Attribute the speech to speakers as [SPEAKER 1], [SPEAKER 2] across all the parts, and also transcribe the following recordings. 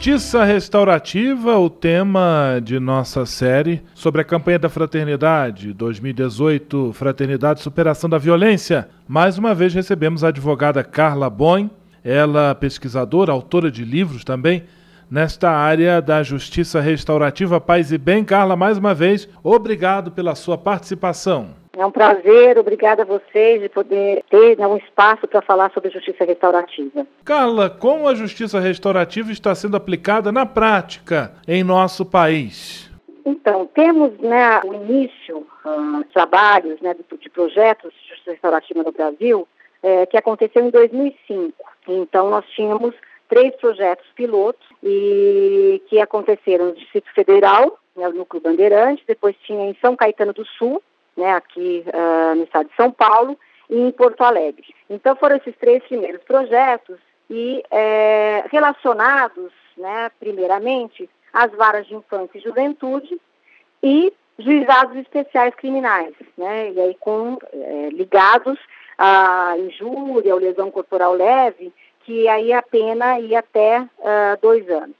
[SPEAKER 1] Justiça Restaurativa, o tema de nossa série sobre a campanha da Fraternidade 2018, Fraternidade Superação da Violência. Mais uma vez recebemos a advogada Carla Boin, ela pesquisadora, autora de livros também, nesta área da Justiça Restaurativa. Paz e bem, Carla, mais uma vez, obrigado pela sua participação.
[SPEAKER 2] É um prazer, obrigada a vocês de poder ter né, um espaço para falar sobre justiça restaurativa.
[SPEAKER 1] Carla, como a justiça restaurativa está sendo aplicada na prática em nosso país?
[SPEAKER 2] Então, temos né, o início, uh, trabalhos né, de, projetos de justiça restaurativa no Brasil, é, que aconteceu em 2005. Então, nós tínhamos três projetos pilotos e que aconteceram no Distrito Federal, né, o Núcleo Bandeirante, depois tinha em São Caetano do Sul, né, aqui uh, no estado de São Paulo e em Porto Alegre. Então foram esses três primeiros projetos e é, relacionados, né, primeiramente, às varas de infância e juventude e juizados especiais criminais, né, e aí com é, ligados à injúria ou lesão corporal leve, que aí a pena ia até uh, dois anos.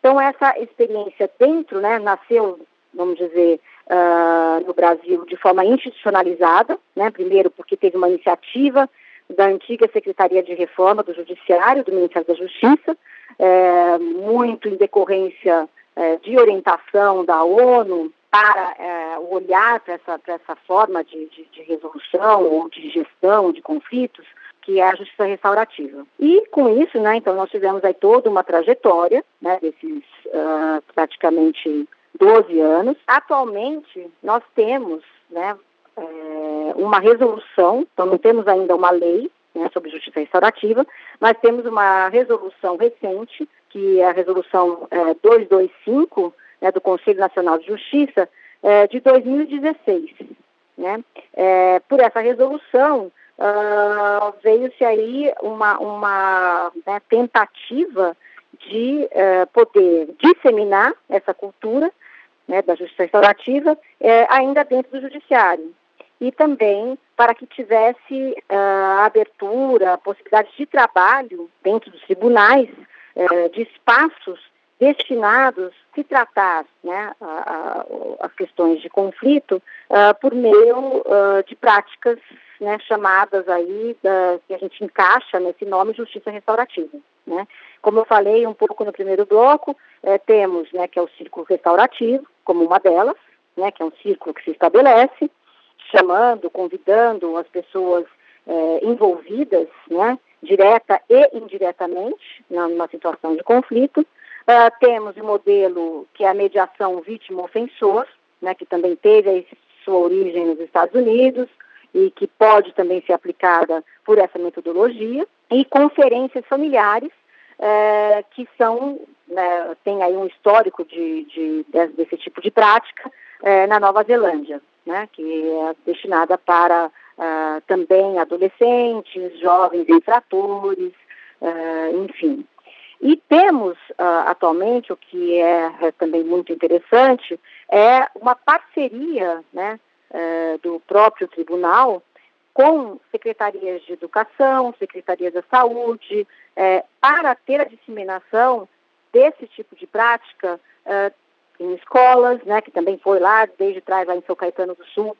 [SPEAKER 2] Então essa experiência dentro, né, nasceu, vamos dizer, uh, no Brasil de forma institucionalizada, né? primeiro porque teve uma iniciativa da antiga Secretaria de Reforma do Judiciário, do Ministério da Justiça, é, muito em decorrência é, de orientação da ONU para é, olhar para essa, essa forma de, de, de, resolução ou de gestão de conflitos, que é a justiça restaurativa. E com isso, né, então nós tivemos aí toda uma trajetória, né, desses uh, praticamente 12 anos. Atualmente, nós temos né, é, uma resolução, então não temos ainda uma lei né, sobre justiça restaurativa, mas temos uma resolução recente, que é a resolução é, 225 né, do Conselho Nacional de Justiça, é, de 2016. Né? É, por essa resolução, uh, veio-se aí uma, uma né, tentativa de uh, poder disseminar essa cultura né, da justiça restaurativa, é, ainda dentro do judiciário. E também para que tivesse uh, abertura, possibilidade de trabalho dentro dos tribunais, uh, de espaços destinados se tratar né, as questões de conflito uh, por meio de práticas né, chamadas aí, da, que a gente encaixa nesse nome justiça restaurativa. Né? Como eu falei um pouco no primeiro bloco, é, temos, né, que é o círculo restaurativo, como uma delas, né, que é um círculo que se estabelece, chamando, convidando as pessoas é, envolvidas, né, direta e indiretamente, numa situação de conflito. Uh, temos o modelo que é a mediação vítima-ofensor, né, que também teve sua origem nos Estados Unidos e que pode também ser aplicada por essa metodologia, e conferências familiares, é, que são, né, tem aí um histórico de, de, desse tipo de prática é, na Nova Zelândia, né, que é destinada para uh, também adolescentes, jovens infratores, enfim. E temos uh, atualmente, o que é, é, também muito interessante, é uma parceria né, do próprio tribunal com secretarias de educação, secretarias da saúde, é, para ter a disseminação desse tipo de prática é, em escolas, né, que também foi lá, desde trás lá em São Caetano do Sul,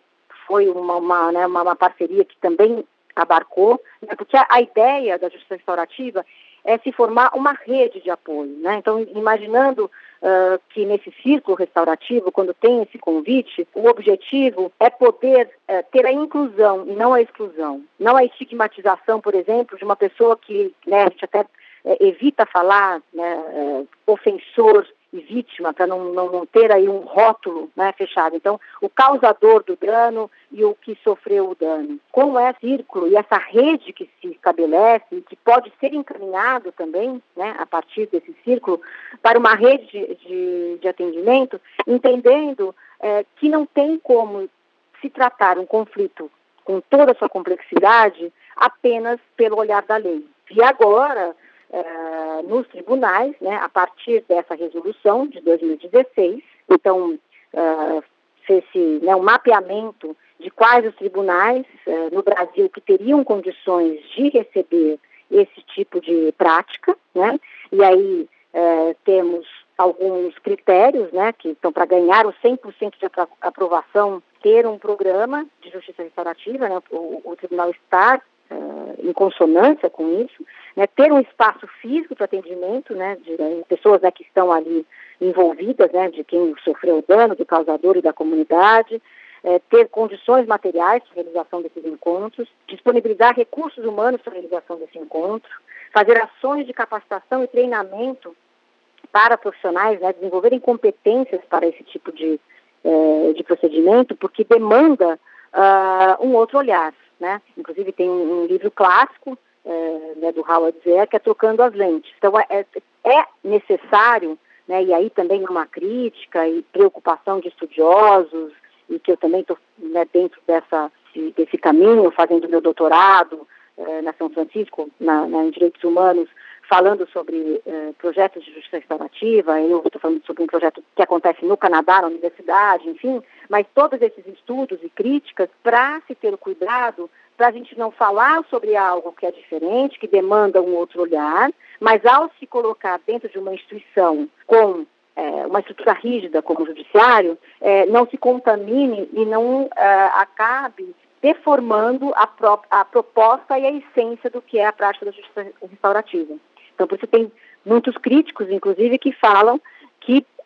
[SPEAKER 2] foi uma, uma, né, uma, uma parceria que também abarcou, né, porque a, a ideia da justiça restaurativa é se formar uma rede de apoio. Né? Então, imaginando uh, que nesse círculo restaurativo, quando tem esse convite, o objetivo é poder uh, ter a inclusão e não a exclusão. Não a estigmatização, por exemplo, de uma pessoa que né, a gente até uh, evita falar né, ofensor e vítima, para não, não, não, ter aí um rótulo né, fechado. Então, o causador do dano e o que sofreu o dano. Como é círculo e essa rede que se estabelece que pode ser encaminhado também, né, a partir desse círculo, para uma rede de, de, de atendimento, entendendo é, que não tem como se tratar um conflito com toda a sua complexidade apenas pelo olhar da lei. E agora, uh, nos tribunais, né, a partir dessa resolução de 2016, então uh, fez-se né, um mapeamento de quais os tribunais uh, no Brasil que teriam condições de receber esse tipo de prática, né? E aí temos alguns critérios, né, que estão para ganhar o 100% de aprovação, ter um programa de justiça restaurativa, né, o, o tribunal estar uh, em consonância com isso, né, ter um espaço físico para atendimento, né, de, de pessoas né, que estão ali envolvidas, né, de quem sofreu o dano, do causador e da comunidade, é, ter condições materiais para a realização desses encontros, disponibilizar recursos humanos para a realização desse encontro, fazer ações de capacitação e treinamento para profissionais né, desenvolverem competências para esse tipo de, é, de procedimento, porque demanda uh, um outro olhar. Né? Inclusive tem um, um livro clássico é, né, do Howard Zer, que é Trocando as Lentes. Então é, é necessário, né, e aí também uma crítica e preocupação de estudiosos, e que eu também estou né, dentro dessa, desse caminho, fazendo meu doutorado é, na São Francisco, na, na, em Direitos Humanos, falando sobre eh, projetos de justiça restaurativa, eu estou falando sobre um projeto que acontece no Canadá, na universidade, enfim, mas todos esses estudos e críticas para se ter o cuidado para a gente não falar sobre algo que é diferente, que demanda um outro olhar, mas ao se colocar dentro de uma instituição com é, uma estrutura rígida como o judiciário, é, não se contamine e não é, acabe deformando a, a proposta e a essência do que é a prática da justiça restaurativa. Então, por isso tem muitos críticos, inclusive, que falam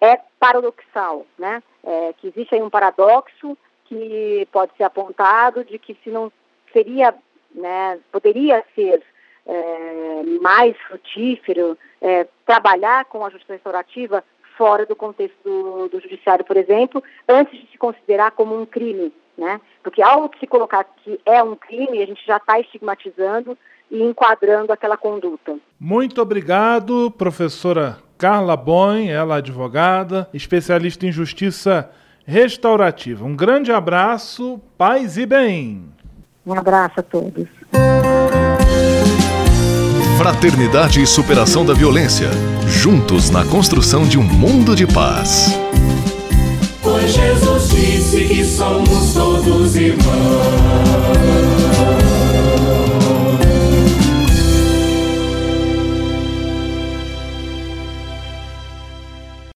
[SPEAKER 2] é paradoxal, né? É, que existe aí um paradoxo que pode ser apontado de que se não seria, né, poderia ser é, mais frutífero é, trabalhar com a justiça restaurativa fora do contexto do, do, judiciário, por exemplo, antes de se considerar como um crime, né? Porque ao se colocar que é um crime, a gente já está estigmatizando e enquadrando aquela conduta.
[SPEAKER 1] Muito obrigado, professora Carla Boin, ela é advogada, especialista em justiça restaurativa. Um grande abraço, paz e bem.
[SPEAKER 2] Um abraço a todos.
[SPEAKER 3] Fraternidade e superação da violência. Juntos na construção de um mundo de paz.
[SPEAKER 4] Pois Jesus disse que somos todos irmãos.